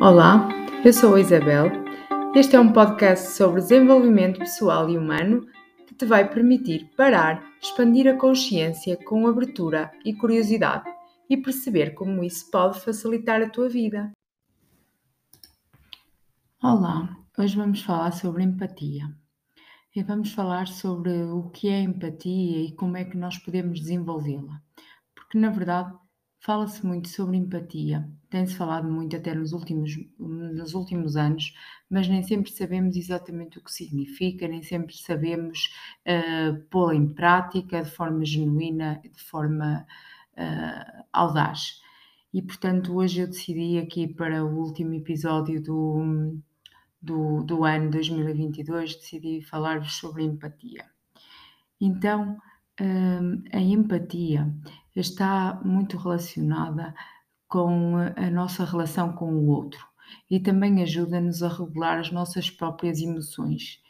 Olá, eu sou a Isabel. Este é um podcast sobre desenvolvimento pessoal e humano que te vai permitir parar, expandir a consciência com abertura e curiosidade e perceber como isso pode facilitar a tua vida. Olá, hoje vamos falar sobre empatia. E vamos falar sobre o que é empatia e como é que nós podemos desenvolvê-la. Porque, na verdade, Fala-se muito sobre empatia, tem-se falado muito até nos últimos, nos últimos anos, mas nem sempre sabemos exatamente o que significa, nem sempre sabemos uh, pô-la em prática de forma genuína, de forma uh, audaz. E portanto, hoje eu decidi aqui para o último episódio do, do, do ano 2022, decidi falar-vos sobre empatia. Então, a empatia está muito relacionada com a nossa relação com o outro e também ajuda-nos a regular as nossas próprias emoções,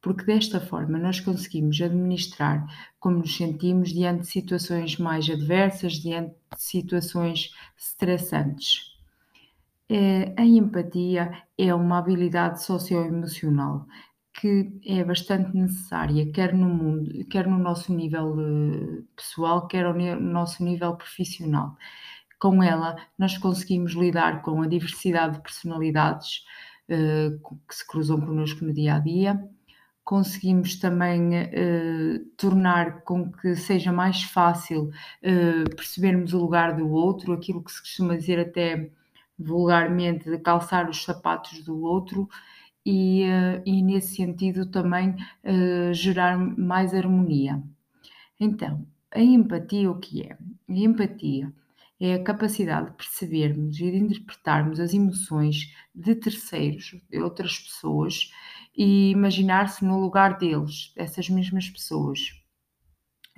porque desta forma nós conseguimos administrar como nos sentimos diante de situações mais adversas, diante de situações estressantes. Eh, a empatia é uma habilidade socioemocional que é bastante necessária, quer no mundo, quer no nosso nível eh, pessoal, quer no nosso nível profissional. Com ela, nós conseguimos lidar com a diversidade de personalidades uh, que se cruzam connosco no dia a dia, conseguimos também uh, tornar com que seja mais fácil percebermos o lugar do outro, aquilo que se costuma dizer até vulgarmente de calçar os sapatos do outro e, uh, e nesse sentido também uh, gerar mais harmonia. Então, a empatia o que é? A empatia é a capacidade de percebermos e de interpretarmos as emoções de terceiros, de outras pessoas, e imaginar-se no lugar deles, dessas mesmas pessoas.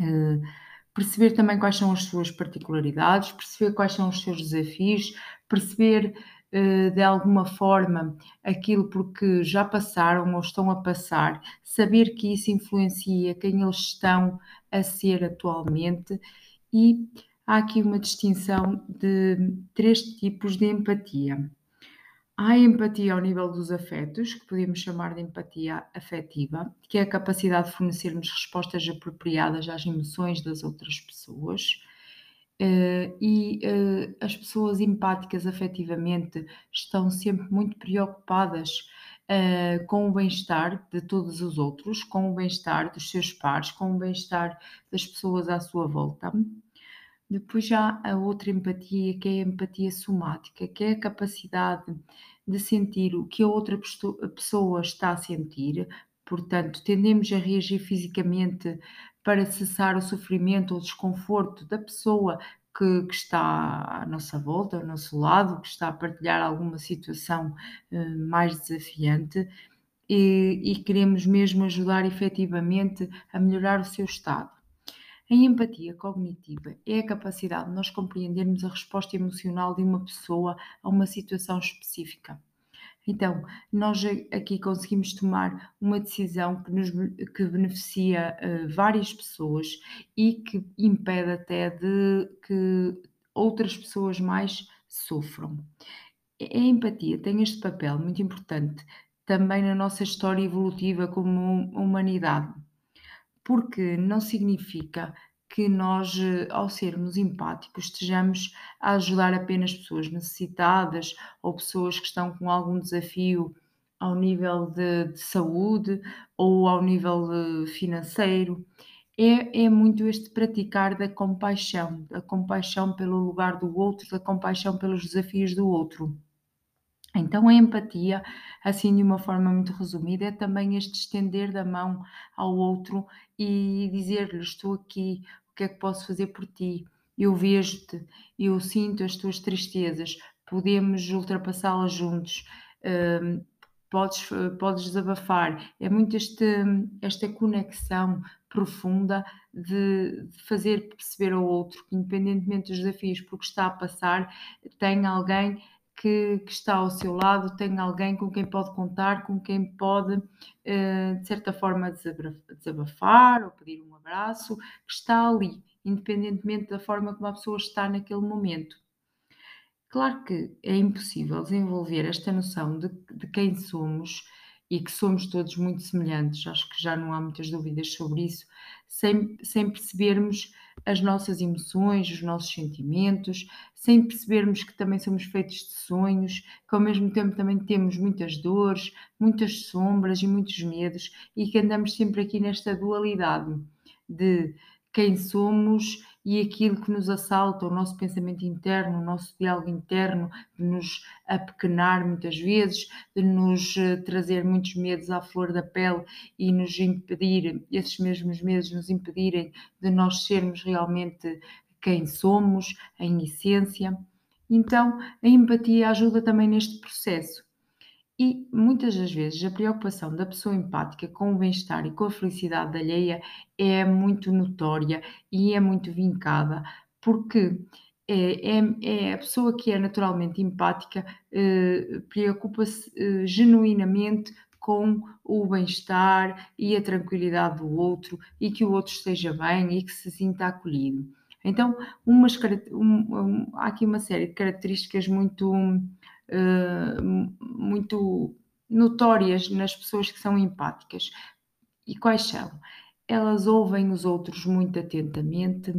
Uh, perceber também quais são as suas particularidades, perceber quais são os seus desafios, perceber eh, de alguma forma aquilo porque já passaram ou estão a passar, saber que isso influencia quem eles estão a ser atualmente e há aqui uma distinção de três tipos de empatia. Há a empatia ao nível dos afetos, que podemos chamar de empatia afetiva, que é a capacidade de fornecermos respostas apropriadas às emoções das outras pessoas. Uh, e uh, as pessoas empáticas afetivamente estão sempre muito preocupadas uh, com o bem-estar de todos os outros, com o bem-estar dos seus pares, com o bem-estar das pessoas à sua volta. Depois já a outra empatia, que é a empatia somática, que é a capacidade de sentir o que a outra pessoa está a sentir, portanto, tendemos a reagir fisicamente para cessar o sofrimento ou desconforto da pessoa que, que, está à nossa volta, ao nosso lado, que está a partilhar alguma situação uh, mais desafiante e, e, queremos mesmo ajudar efetivamente a melhorar o seu estado. A empatia cognitiva é a capacidade de nós compreendermos a resposta emocional de uma pessoa a uma situação específica. Então, nós aqui conseguimos tomar uma decisão que, nos, que beneficia uh, várias pessoas e que impede até de que outras pessoas mais sofram. A empatia tem este papel muito importante também na nossa história evolutiva como humanidade, porque não significa que nós, eh, ao sermos empáticos, estejamos a ajudar apenas pessoas necessitadas ou pessoas que estão com algum desafio ao nível de, de saúde ou ao nível eh, financeiro. É, é muito este praticar da compaixão, da compaixão pelo lugar do outro, da compaixão pelos desafios do outro. Então, a empatia, assim de uma forma muito resumida, é também este estender da mão ao outro e dizer-lhe: Estou aqui, que é que posso fazer por ti? Eu vejo-te, eu sinto as tuas tristezas, podemos ultrapassá-las juntos. Uh, podes, podes desabafar. É muito este, esta conexão profunda de, de, fazer perceber ao outro que, independentemente dos desafios por que está a passar, tem alguém que, que, está ao seu lado, tem alguém com quem pode contar, com quem pode, eh, de certa forma, desabafar ou pedir um abraço, que está ali, independentemente da forma como a pessoa está naquele momento. Claro que é impossível desenvolver esta noção de de quem somos e que somos todos muito semelhantes, acho que já não há muitas dúvidas sobre isso, sem sem percebermos as nossas emoções, os nossos sentimentos, sem percebermos que também somos feitos de sonhos, que ao mesmo tempo também temos muitas dores, muitas sombras e muitos medos, e que andamos sempre aqui nesta dualidade de quem somos e aquilo que nos assalta, o nosso pensamento interno, o nosso diálogo interno, de nos apequenar muitas vezes, de nos eh, trazer muitos medos à flor da pele e nos impedir, esses mesmos medos nos impedirem de nós sermos realmente quem somos, em essência. Então, a empatia ajuda também neste processo. E muitas das vezes a preocupação da pessoa empática com o bem-estar e com a felicidade alheia é muito notória e é muito vincada, porque é, é, é a pessoa que é naturalmente empática eh, preocupa-se eh, genuinamente com o bem-estar e a tranquilidade do outro e que o outro esteja bem e que se sinta acolhido. Então, umas, um, um, há aqui uma série de características muito uh, muito notórias nas pessoas que são empáticas. E quais são? Elas ouvem os outros muito atentamente,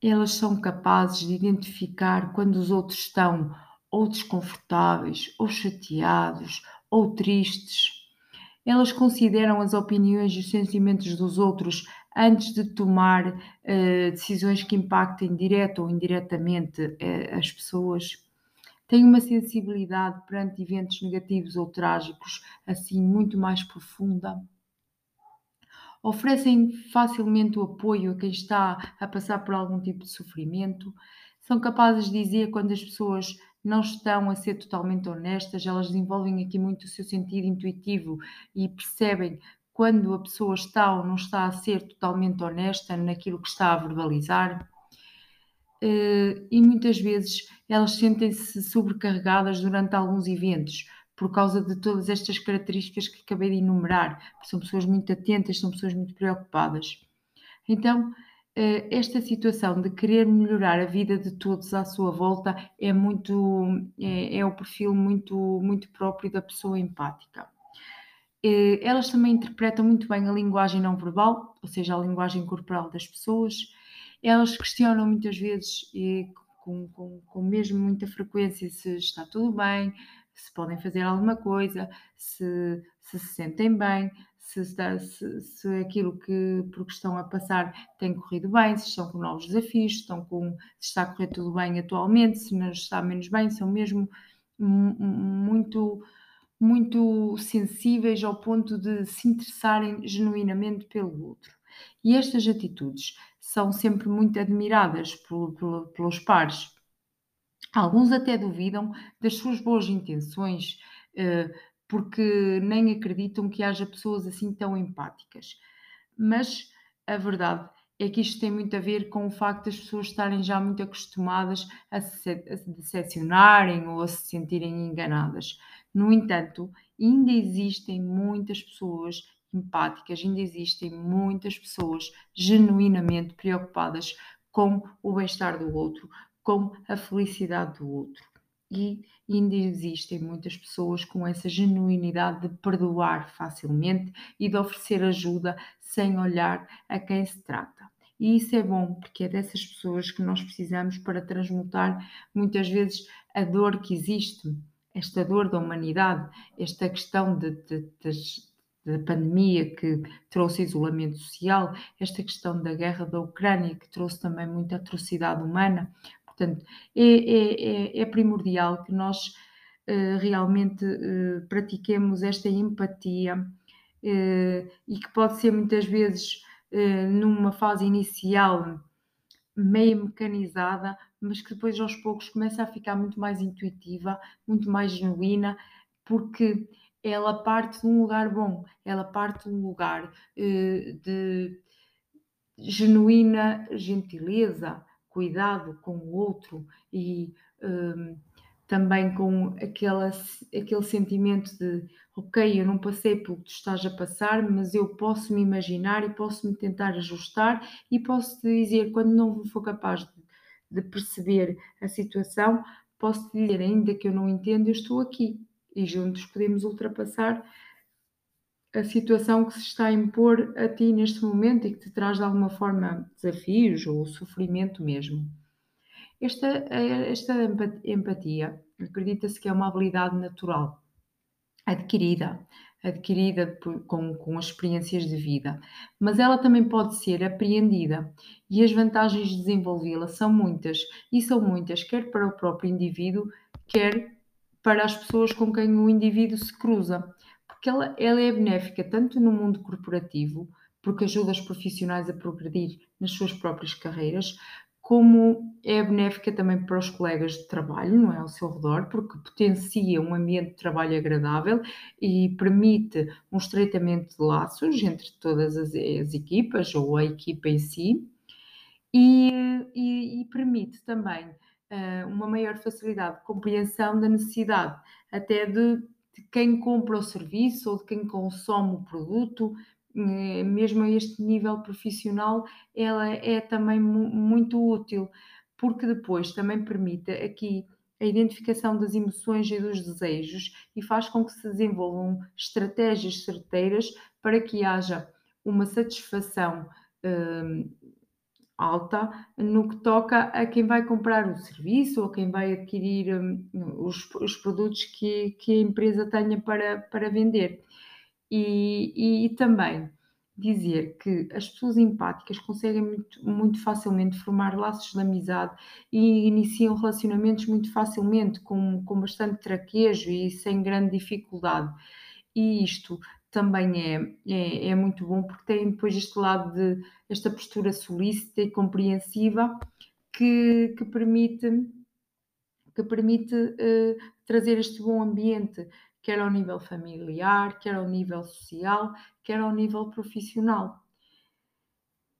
elas são capazes de identificar quando os outros estão ou desconfortáveis, ou chateados, ou tristes. Elas consideram as opiniões e os sentimentos dos outros antes de tomar uh, decisões que impactem direta ou indiretamente uh, as pessoas têm uma sensibilidade perante eventos negativos ou trágicos assim muito mais profunda. Oferecem facilmente o apoio a quem está a passar por algum tipo de sofrimento. São capazes de dizer quando as pessoas não estão a ser totalmente honestas, elas desenvolvem aqui muito o seu sentido intuitivo e percebem quando a pessoa está ou não está a ser totalmente honesta naquilo que está a verbalizar. E muitas vezes elas sentem-se sobrecarregadas durante alguns eventos por causa de todas estas características que acabei de enumerar. São pessoas muito atentas, são pessoas muito preocupadas. Então, eh, esta situação de querer melhorar a vida de todos à sua volta é muito é, é o perfil muito muito próprio da pessoa empática. Eh, elas também interpretam muito bem a linguagem não verbal, ou seja, a linguagem corporal das pessoas, elas questionam muitas vezes e com, com, com mesmo muita frequência se está tudo bem, se podem fazer alguma coisa, se se, se sentem bem, se, está, se, se aquilo que por que estão a passar tem corrido bem, se estão com novos desafios, se, estão com, se está a correr tudo bem atualmente, se não está menos bem, são mesmo muito muito sensíveis ao ponto de se interessarem genuinamente pelo outro. E estas atitudes são sempre muito admiradas por, por, pelos pares. Alguns até duvidam das suas boas intenções, eh, porque nem acreditam que haja pessoas assim tão empáticas. Mas a verdade é que isto tem muito a ver com o facto das pessoas estarem já muito acostumadas a se decepcionarem ou a se sentirem enganadas. No entanto, ainda existem muitas pessoas empáticas, ainda existem muitas pessoas genuinamente preocupadas com o bem-estar do outro, com a felicidade do outro. E ainda existem muitas pessoas com essa genuinidade de perdoar facilmente e de oferecer ajuda sem olhar a quem se trata. E isso é bom, porque é dessas pessoas que nós precisamos para transmutar muitas vezes a dor que existe, esta dor da humanidade, esta questão de, de, da pandemia que trouxe isolamento social, esta questão da guerra da Ucrânia que trouxe também muita atrocidade humana. Portanto, é, é, é, é primordial que nós uh, realmente uh, pratiquemos esta empatia uh, e que pode ser muitas vezes numa fase inicial meio mecanizada, mas que depois aos poucos começa a ficar muito mais intuitiva, muito mais genuína, porque ela parte de um lugar bom, ela parte de um lugar eh, de genuína gentileza, cuidado com o outro e um, também com aquela, aquele sentimento de ok, eu não passei pelo que tu estás a passar, mas eu posso me imaginar e posso me tentar ajustar e posso te dizer quando não for capaz de, de perceber a situação, posso te dizer, ainda que eu não entenda, eu estou aqui e juntos podemos ultrapassar a situação que se está a impor a ti neste momento e que te traz de alguma forma desafios ou sofrimento mesmo. Esta, esta empatia acredita-se que é uma habilidade natural, adquirida, adquirida com, com as experiências de vida, mas ela também pode ser apreendida e as vantagens de desenvolvê-la são muitas e são muitas, quer para o próprio indivíduo, quer para as pessoas com quem o indivíduo se cruza porque ela, ela é benéfica tanto no mundo corporativo, porque ajuda os profissionais a progredir nas suas próprias carreiras, como é benéfica também para os colegas de trabalho, não é? Ao seu redor, porque potencia um ambiente de trabalho agradável e permite um estreitamento de laços entre todas as, as equipas ou a equipa em si, e, e, e permite também uma maior facilidade de compreensão da necessidade até de de quem compra o serviço ou de quem consome o produto, eh, mesmo a este nível profissional, ela é também muito útil, porque depois também permite aqui a identificação das emoções e dos desejos e faz com que se desenvolvam estratégias certeiras para que haja uma satisfação hum, alta no que toca a quem vai comprar o serviço ou quem vai adquirir um, os, os, produtos que, que, a empresa tenha para, para vender. E, e, e, também dizer que as pessoas empáticas conseguem muito, muito facilmente formar laços de amizade e iniciam relacionamentos muito facilmente, com, com bastante traquejo e sem grande dificuldade. E isto também é, é, é, muito bom porque tem depois este lado de esta postura solícita e compreensiva que, que permite, que permite uh, trazer este bom ambiente, quer ao nível familiar, quer ao nível social, quer ao nível profissional.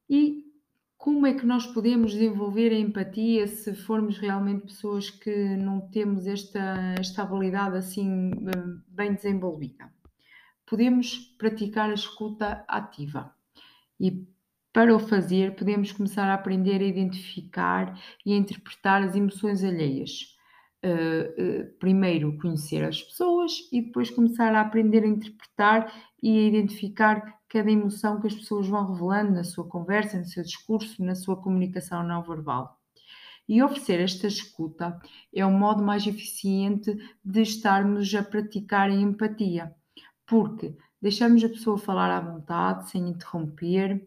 E como é que nós podemos desenvolver a empatia se formos realmente pessoas que não temos esta, esta habilidade assim eh, bem desenvolvida? Podemos praticar a escuta ativa. E para o fazer, podemos começar a aprender a identificar e a interpretar as emoções alheias. Uh, uh, primeiro conhecer as pessoas e depois começar a aprender a interpretar e a identificar cada emoção que as pessoas vão revelando na sua conversa, no seu discurso, na sua comunicação não verbal. E oferecer esta escuta é o modo mais eficiente de estarmos a praticar a empatia porque deixamos a pessoa falar à vontade, sem interromper,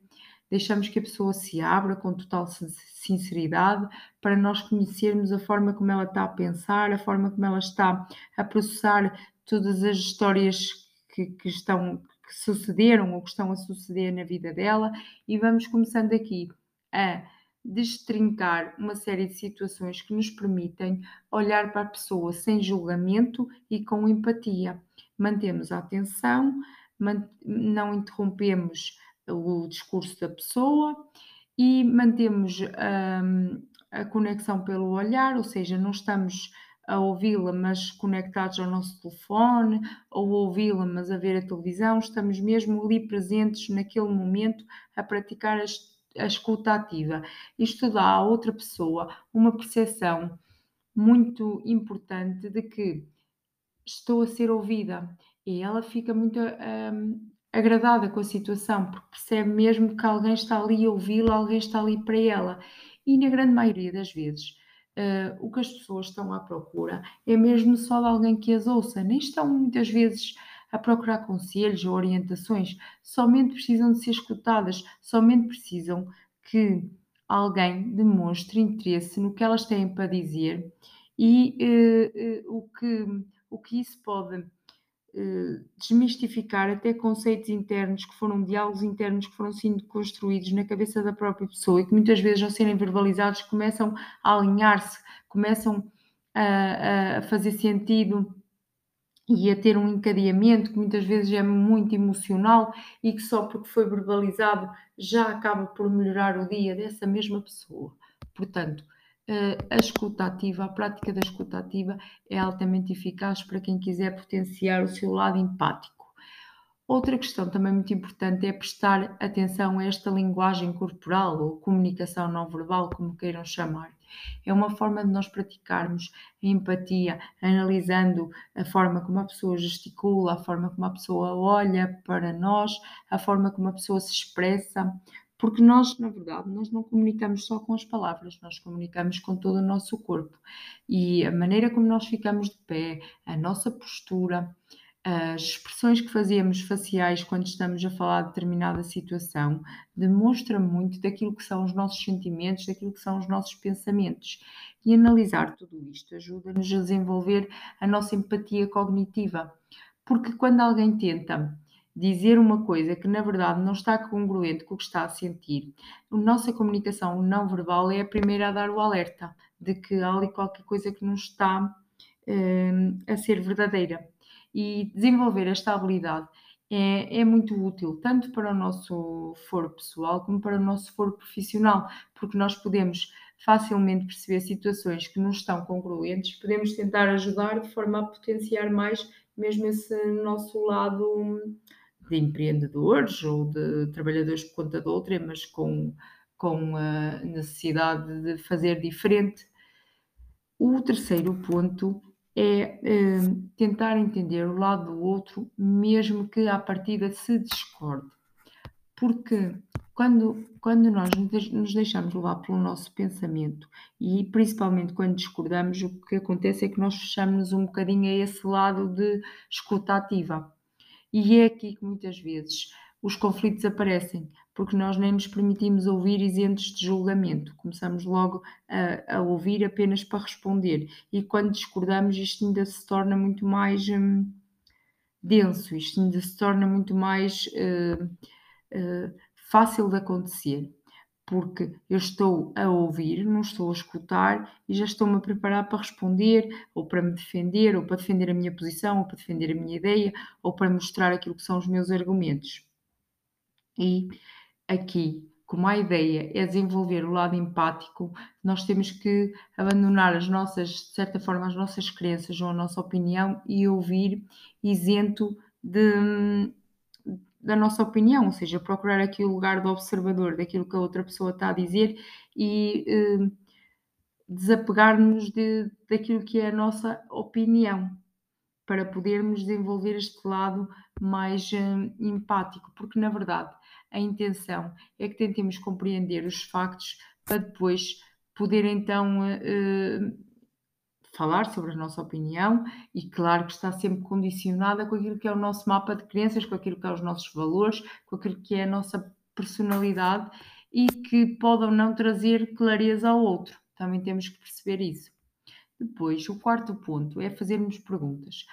deixamos que a pessoa se abra com total sinceridade para nós conhecermos a forma como ela está a pensar, a forma como ela está a processar todas as histórias que, que estão que sucederam ou que estão a suceder na vida dela. E vamos começando aqui a destrincar uma série de situações que nos permitem olhar para a pessoa sem julgamento e com empatia mantemos a atenção, não interrompemos o discurso da pessoa e mantemos um, a conexão pelo olhar, ou seja, não estamos a ouvi-la, mas conectados ao nosso telefone, ou ouvi-la, mas a ver a televisão, estamos mesmo ali presentes naquele momento a praticar a, a escuta ativa. Isto dá à outra pessoa uma percepção muito importante de que estou a ser ouvida. E ela fica muito hum, agradada com a situação, porque percebe mesmo que alguém está ali a ouvi-la, alguém está ali para ela. E na grande maioria das vezes, uh, o que as pessoas estão à procura é mesmo só de alguém que as ouça, nem estão muitas vezes a procurar conselhos ou orientações, somente precisam de ser escutadas, somente precisam que alguém demonstre interesse no que elas têm para dizer e uh, uh, o que o que isso pode eh, desmistificar até conceitos internos que foram diálogos internos que foram sendo construídos na cabeça da própria pessoa e que muitas vezes ao serem verbalizados começam a alinhar-se, começam a, a, fazer sentido e a ter um encadeamento que muitas vezes é muito emocional e que só porque foi verbalizado já acaba por melhorar o dia dessa mesma pessoa. Portanto, a escuta ativa, a prática da escuta ativa é altamente eficaz para quem quiser potenciar o seu lado empático. Outra questão também muito importante é prestar atenção a esta linguagem corporal ou comunicação não verbal, como queiram chamar. É uma forma de nós praticarmos a empatia, analisando a forma como a pessoa gesticula, a forma como a pessoa olha para nós, a forma como a pessoa se expressa, porque nós, na verdade, nós não comunicamos só com as palavras, nós comunicamos com todo o nosso corpo. E a maneira como nós ficamos de pé, a nossa postura, as expressões que fazemos faciais quando estamos a falar de determinada situação demonstra muito daquilo que são os nossos sentimentos, daquilo que são os nossos pensamentos. E analisar tudo isto ajuda-nos a desenvolver a nossa empatia cognitiva. Porque quando alguém tenta dizer uma coisa que na verdade não está congruente com o que está a sentir, a nossa comunicação não verbal é a primeira a dar o alerta de que há ali qualquer coisa que não está hum, a ser verdadeira. E desenvolver esta habilidade é, é, muito útil, tanto para o nosso foro pessoal como para o nosso foro profissional, porque nós podemos facilmente perceber situações que não estão congruentes, podemos tentar ajudar de forma a potenciar mais mesmo esse nosso lado de empreendedores ou de trabalhadores por conta de outra, mas com, com a necessidade de fazer diferente. O terceiro ponto é eh, tentar entender o lado do outro, mesmo que à partida se discorde. Porque quando, quando nós nos deixamos levar pelo nosso pensamento e principalmente quando discordamos, o que acontece é que nós fechamos um bocadinho a esse lado de escuta ativa. E é aqui que muitas vezes os conflitos aparecem, porque nós nem nos permitimos ouvir isentos de julgamento. Começamos logo a, a ouvir apenas para responder. E quando discordamos, isto ainda se torna muito mais hum, denso, isto ainda se torna muito mais uh, uh, fácil de acontecer porque eu estou a ouvir, não estou a escutar e já estou-me a preparar para responder, ou para me defender, ou para defender a minha posição, ou para defender a minha ideia, ou para mostrar aquilo que são os meus argumentos. E aqui, como a ideia é desenvolver o lado empático, nós temos que abandonar as nossas, de certa forma, as nossas crenças ou a nossa opinião e ouvir isento de da nossa opinião, ou seja, procurar aqui o lugar do observador daquilo que a outra pessoa está a dizer e eh, desapegar-nos de, daquilo que é a nossa opinião para podermos desenvolver este lado mais eh, empático, porque na verdade a intenção é que tentemos compreender os factos para depois poder então eh, falar sobre a nossa opinião e claro que está sempre condicionada com aquilo que é o nosso mapa de crenças, com aquilo que é os nossos valores, com aquilo que é a nossa personalidade e que pode ou não trazer clareza ao outro. Também temos que perceber isso. Depois, o quarto ponto é fazermos perguntas.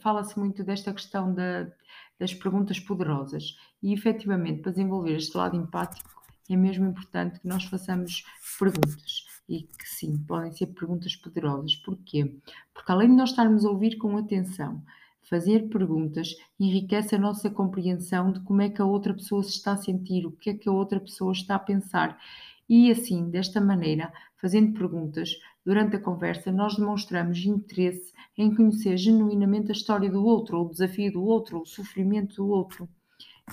Fala-se muito desta questão da, das perguntas poderosas e, efetivamente, para desenvolver este lado empático, é mesmo importante que nós façamos perguntas e que sim, podem ser perguntas poderosas. Porquê? Porque além de nós estarmos a ouvir com atenção, fazer perguntas enriquece a nossa compreensão de como é que a outra pessoa se está a sentir, o que é que a outra pessoa está a pensar. E assim, desta maneira, fazendo perguntas durante a conversa, nós demonstramos interesse em conhecer genuinamente a história do outro, ou o desafio do outro, ou o sofrimento do outro.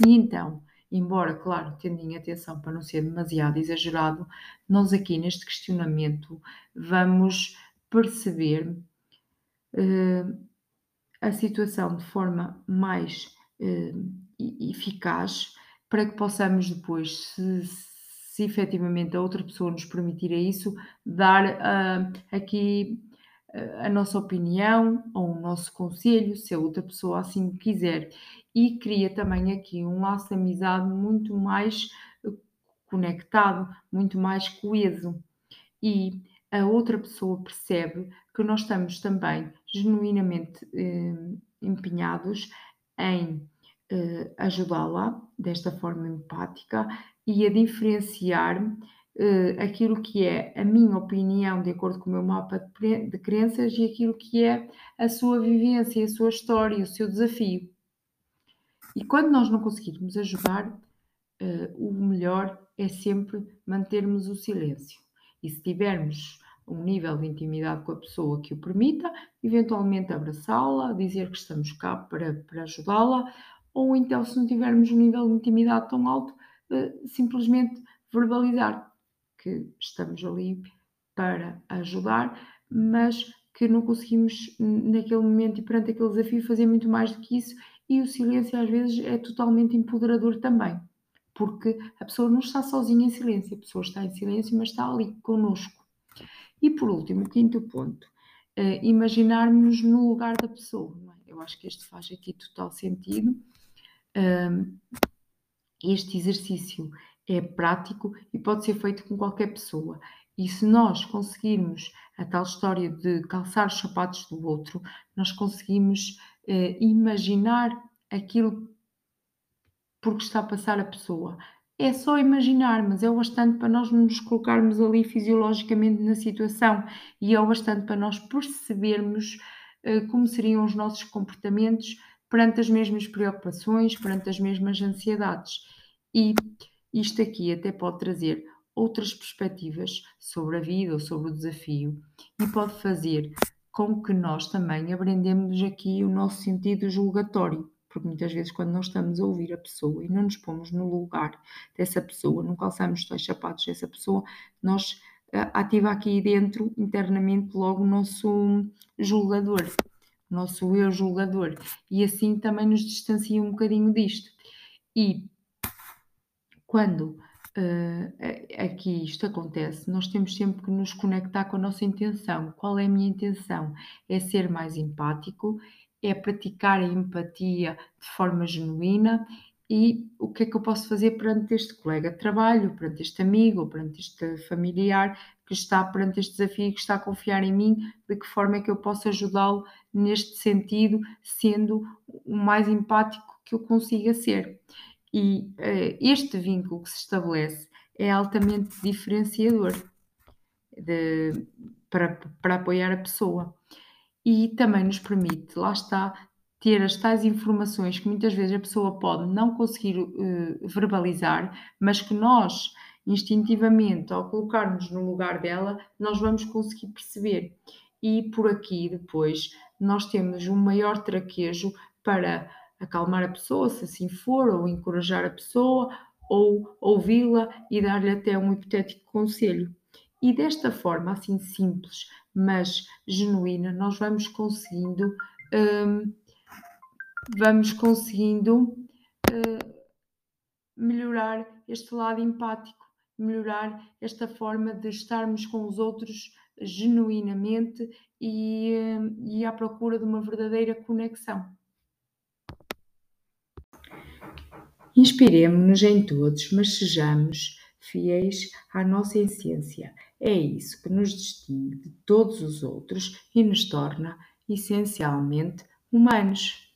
E então, embora, claro, tendo em atenção para não ser demasiado exagerado, nós aqui neste questionamento vamos perceber uh, a situação de forma mais uh, eficaz para que possamos depois, se, se efetivamente a outra pessoa nos permitir isso, dar uh, aqui a nossa opinião ou o nosso conselho, se a outra pessoa assim quiser e cria também aqui um laço de amizade muito mais eh, conectado, muito mais coeso. E a outra pessoa percebe que nós estamos também genuinamente eh, empenhados em eh, ajudá-la desta forma empática e a diferenciar eh, aquilo que é a minha opinião de acordo com o meu mapa de, de crenças e aquilo que é a sua vivência, a sua história, o seu desafio. E quando nós não conseguirmos ajudar, uh, o melhor é sempre mantermos o silêncio. E se tivermos um nível de intimidade com a pessoa que o permita, eventualmente abraçá-la, dizer que estamos cá para, para ajudá-la, ou então, se não tivermos um nível de intimidade tão alto, uh, simplesmente verbalizar que estamos ali para ajudar, mas que não conseguimos naquele momento e perante aquele desafio fazer muito mais do que isso e o silêncio às vezes é totalmente empoderador também, porque a pessoa não está sozinha em silêncio, a pessoa está em silêncio, mas está ali conosco. E por último, o quinto ponto, uh, imaginarmos no lugar da pessoa. É? Eu acho que este faz aqui total sentido. Uh, este exercício é prático e pode ser feito com qualquer pessoa. E se nós conseguirmos a tal história de calçar os sapatos do outro, nós conseguimos eh, imaginar aquilo por que está a passar a pessoa. É só imaginar, mas é o bastante para nós nos colocarmos ali fisiologicamente na situação e é o bastante para nós percebermos eh, como seriam os nossos comportamentos perante as mesmas preocupações, perante as mesmas ansiedades. E isto aqui até pode trazer outras perspectivas sobre a vida ou sobre o desafio e pode fazer com que nós também abrandemos aqui o nosso sentido julgatório. Porque muitas vezes, quando nós estamos a ouvir a pessoa e não nos pomos no lugar dessa pessoa, não calçamos os sapatos dessa pessoa, nós uh, ativa aqui dentro, internamente, logo o nosso julgador, nosso eu julgador. E assim também nos distancia um bocadinho disto. E quando uh, aqui isto acontece, nós temos sempre que nos conectar com a nossa intenção. Qual é a minha intenção? É ser mais empático, é praticar a empatia de forma genuína e o que é que eu posso fazer perante este colega de trabalho, perante este amigo, perante este familiar que está perante este desafio, que está a confiar em mim, de que forma é que eu posso ajudá-lo neste sentido, sendo o mais empático que eu consiga ser. E uh, este vínculo que se estabelece é altamente diferenciador de, para, para apoiar a pessoa. E também nos permite, lá está, ter as tais informações que muitas vezes a pessoa pode não conseguir uh, verbalizar, mas que nós, instintivamente, ao colocarmos no lugar dela, nós vamos conseguir perceber. E por aqui, depois, nós temos um maior traquejo para acalmar a pessoa, se assim for, ou encorajar a pessoa, ou ouvi-la e dar-lhe até um hipotético conselho. E desta forma, assim simples, mas genuína, nós vamos conseguindo, hum, vamos conseguindo uh, melhorar este lado empático, melhorar esta forma de estarmos com os outros genuinamente e, hum, e à procura de uma verdadeira conexão. Inspiremo-nos em todos, mas sejamos fiéis à nossa essência. É isso que nos distingue de todos os outros e nos torna essencialmente humanos.